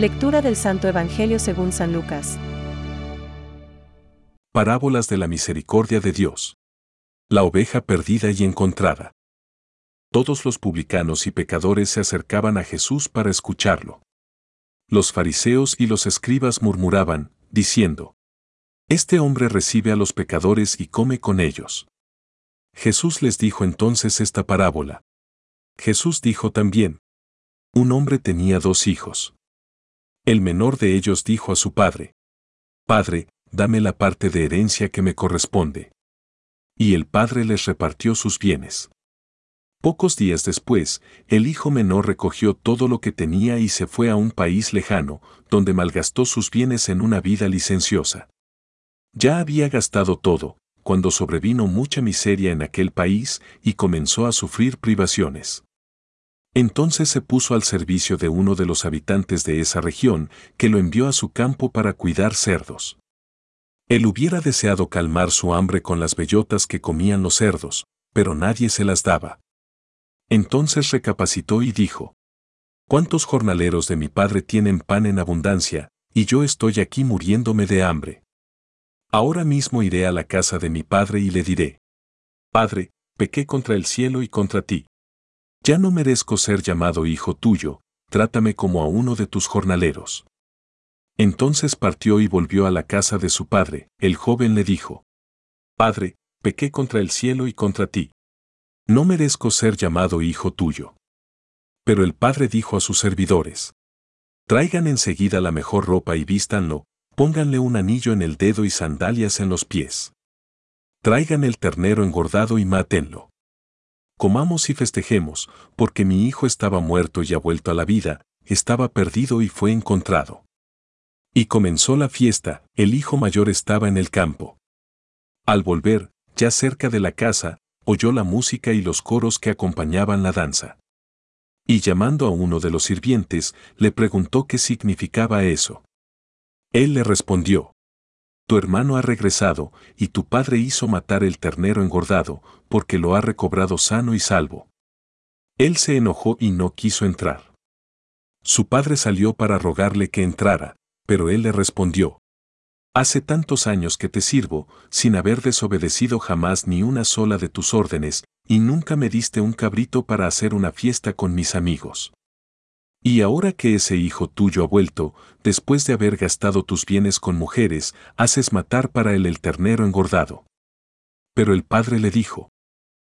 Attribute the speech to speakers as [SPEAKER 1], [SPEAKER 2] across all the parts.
[SPEAKER 1] Lectura del Santo Evangelio según San Lucas.
[SPEAKER 2] Parábolas de la misericordia de Dios. La oveja perdida y encontrada. Todos los publicanos y pecadores se acercaban a Jesús para escucharlo. Los fariseos y los escribas murmuraban, diciendo, Este hombre recibe a los pecadores y come con ellos. Jesús les dijo entonces esta parábola. Jesús dijo también, Un hombre tenía dos hijos. El menor de ellos dijo a su padre, Padre, dame la parte de herencia que me corresponde. Y el padre les repartió sus bienes. Pocos días después, el hijo menor recogió todo lo que tenía y se fue a un país lejano, donde malgastó sus bienes en una vida licenciosa. Ya había gastado todo, cuando sobrevino mucha miseria en aquel país y comenzó a sufrir privaciones. Entonces se puso al servicio de uno de los habitantes de esa región, que lo envió a su campo para cuidar cerdos. Él hubiera deseado calmar su hambre con las bellotas que comían los cerdos, pero nadie se las daba. Entonces recapacitó y dijo, ¿Cuántos jornaleros de mi padre tienen pan en abundancia, y yo estoy aquí muriéndome de hambre? Ahora mismo iré a la casa de mi padre y le diré, Padre, pequé contra el cielo y contra ti. Ya no merezco ser llamado hijo tuyo, trátame como a uno de tus jornaleros. Entonces partió y volvió a la casa de su padre. El joven le dijo, Padre, pequé contra el cielo y contra ti. No merezco ser llamado hijo tuyo. Pero el padre dijo a sus servidores, Traigan enseguida la mejor ropa y vístanlo, pónganle un anillo en el dedo y sandalias en los pies. Traigan el ternero engordado y mátenlo. Comamos y festejemos, porque mi hijo estaba muerto y ha vuelto a la vida, estaba perdido y fue encontrado. Y comenzó la fiesta, el hijo mayor estaba en el campo. Al volver, ya cerca de la casa, oyó la música y los coros que acompañaban la danza. Y llamando a uno de los sirvientes, le preguntó qué significaba eso. Él le respondió, Tu hermano ha regresado, y tu padre hizo matar el ternero engordado, porque lo ha recobrado sano y salvo. Él se enojó y no quiso entrar. Su padre salió para rogarle que entrara, pero él le respondió, Hace tantos años que te sirvo, sin haber desobedecido jamás ni una sola de tus órdenes, y nunca me diste un cabrito para hacer una fiesta con mis amigos. Y ahora que ese hijo tuyo ha vuelto, después de haber gastado tus bienes con mujeres, haces matar para él el ternero engordado. Pero el padre le dijo,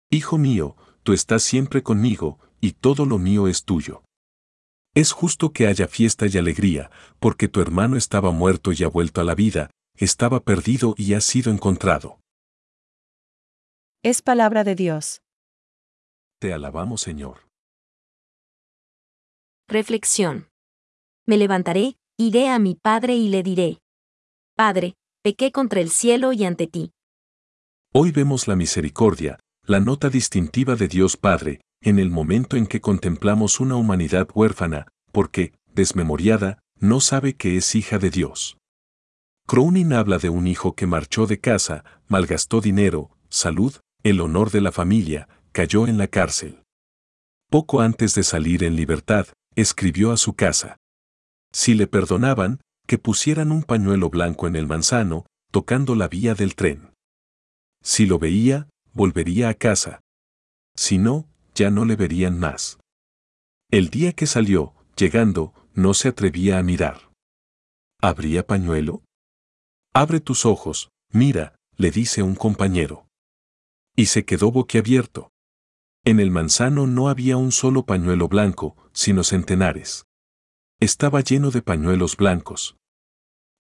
[SPEAKER 2] Hijo mío, tú estás siempre conmigo, y todo lo mío es tuyo. Es justo que haya fiesta y alegría, porque tu hermano estaba muerto y ha vuelto a la vida, estaba perdido y ha sido encontrado.
[SPEAKER 1] Es palabra de Dios.
[SPEAKER 2] Te alabamos, Señor.
[SPEAKER 3] Reflexión. Me levantaré, iré a mi Padre y le diré. Padre, pequé contra el cielo y ante ti.
[SPEAKER 2] Hoy vemos la misericordia, la nota distintiva de Dios Padre, en el momento en que contemplamos una humanidad huérfana, porque, desmemoriada, no sabe que es hija de Dios. Crownin habla de un hijo que marchó de casa, malgastó dinero, salud, el honor de la familia, cayó en la cárcel. Poco antes de salir en libertad, escribió a su casa. Si le perdonaban, que pusieran un pañuelo blanco en el manzano, tocando la vía del tren. Si lo veía, volvería a casa. Si no, ya no le verían más. El día que salió, llegando, no se atrevía a mirar. ¿Habría pañuelo? Abre tus ojos, mira, le dice un compañero. Y se quedó boquiabierto. En el manzano no había un solo pañuelo blanco, sino centenares. Estaba lleno de pañuelos blancos.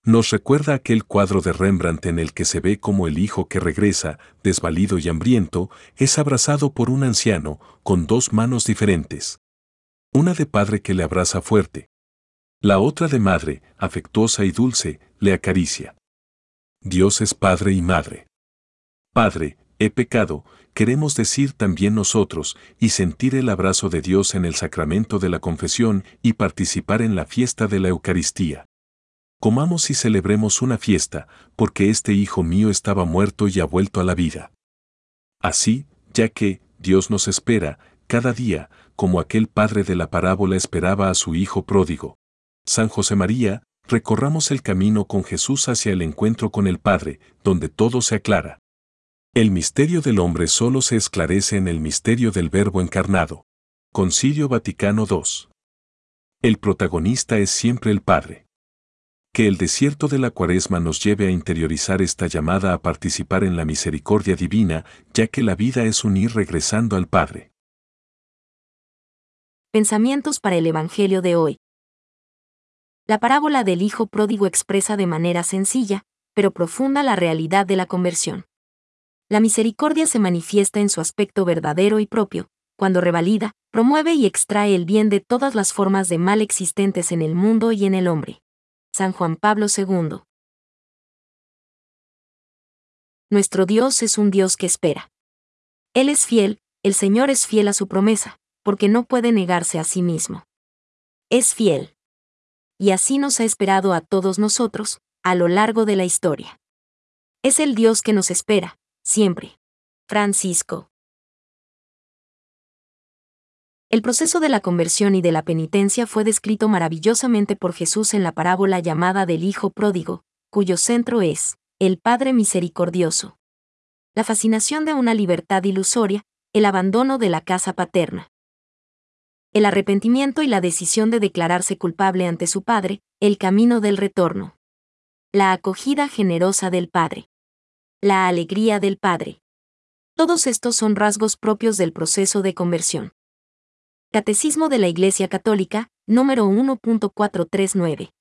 [SPEAKER 2] Nos recuerda aquel cuadro de Rembrandt en el que se ve como el hijo que regresa, desvalido y hambriento, es abrazado por un anciano, con dos manos diferentes. Una de padre que le abraza fuerte. La otra de madre, afectuosa y dulce, le acaricia. Dios es Padre y Madre. Padre, he pecado, queremos decir también nosotros, y sentir el abrazo de Dios en el sacramento de la confesión y participar en la fiesta de la Eucaristía. Comamos y celebremos una fiesta, porque este hijo mío estaba muerto y ha vuelto a la vida. Así, ya que, Dios nos espera, cada día, como aquel padre de la parábola esperaba a su hijo pródigo. San José María, recorramos el camino con Jesús hacia el encuentro con el Padre, donde todo se aclara. El misterio del hombre solo se esclarece en el misterio del Verbo encarnado. Concilio Vaticano II. El protagonista es siempre el Padre. Que el desierto de la cuaresma nos lleve a interiorizar esta llamada a participar en la misericordia divina, ya que la vida es unir regresando al Padre.
[SPEAKER 3] Pensamientos para el Evangelio de hoy. La parábola del Hijo Pródigo expresa de manera sencilla, pero profunda la realidad de la conversión. La misericordia se manifiesta en su aspecto verdadero y propio, cuando revalida, promueve y extrae el bien de todas las formas de mal existentes en el mundo y en el hombre. San Juan Pablo II. Nuestro Dios es un Dios que espera. Él es fiel, el Señor es fiel a su promesa, porque no puede negarse a sí mismo. Es fiel. Y así nos ha esperado a todos nosotros, a lo largo de la historia. Es el Dios que nos espera, siempre. Francisco. El proceso de la conversión y de la penitencia fue descrito maravillosamente por Jesús en la parábola llamada del Hijo Pródigo, cuyo centro es, el Padre Misericordioso. La fascinación de una libertad ilusoria, el abandono de la casa paterna. El arrepentimiento y la decisión de declararse culpable ante su Padre, el camino del retorno. La acogida generosa del Padre. La alegría del Padre. Todos estos son rasgos propios del proceso de conversión. Catecismo de la Iglesia Católica, número 1.439.